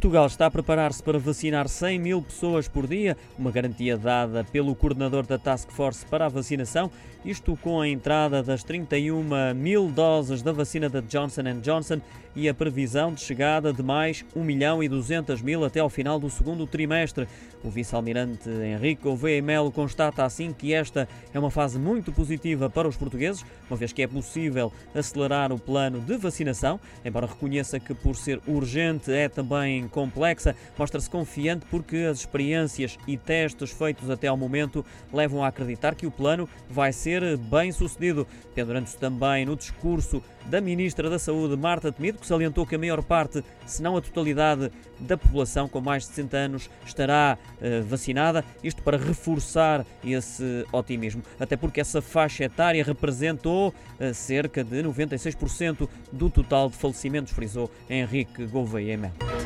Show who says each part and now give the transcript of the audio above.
Speaker 1: Portugal está a preparar-se para vacinar 100 mil pessoas por dia, uma garantia dada pelo coordenador da Task Force para a vacinação, isto com a entrada das 31 mil doses da vacina da Johnson Johnson e a previsão de chegada de mais 1 milhão e 200 mil até ao final do segundo trimestre. O vice-almirante Henrique Gouveia Melo constata assim que esta é uma fase muito positiva para os portugueses, uma vez que é possível acelerar o plano de vacinação, embora reconheça que por ser urgente é também complexa, mostra-se confiante porque as experiências e testes feitos até ao momento levam a acreditar que o plano vai ser bem sucedido. Pendurando-se também no discurso da Ministra da Saúde, Marta Temido, que salientou que a maior parte, se não a totalidade da população com mais de 60 anos estará uh, vacinada, isto para reforçar esse otimismo, até porque essa faixa etária representou uh, cerca de 96% do total de falecimentos, frisou Henrique Gouveia Melo.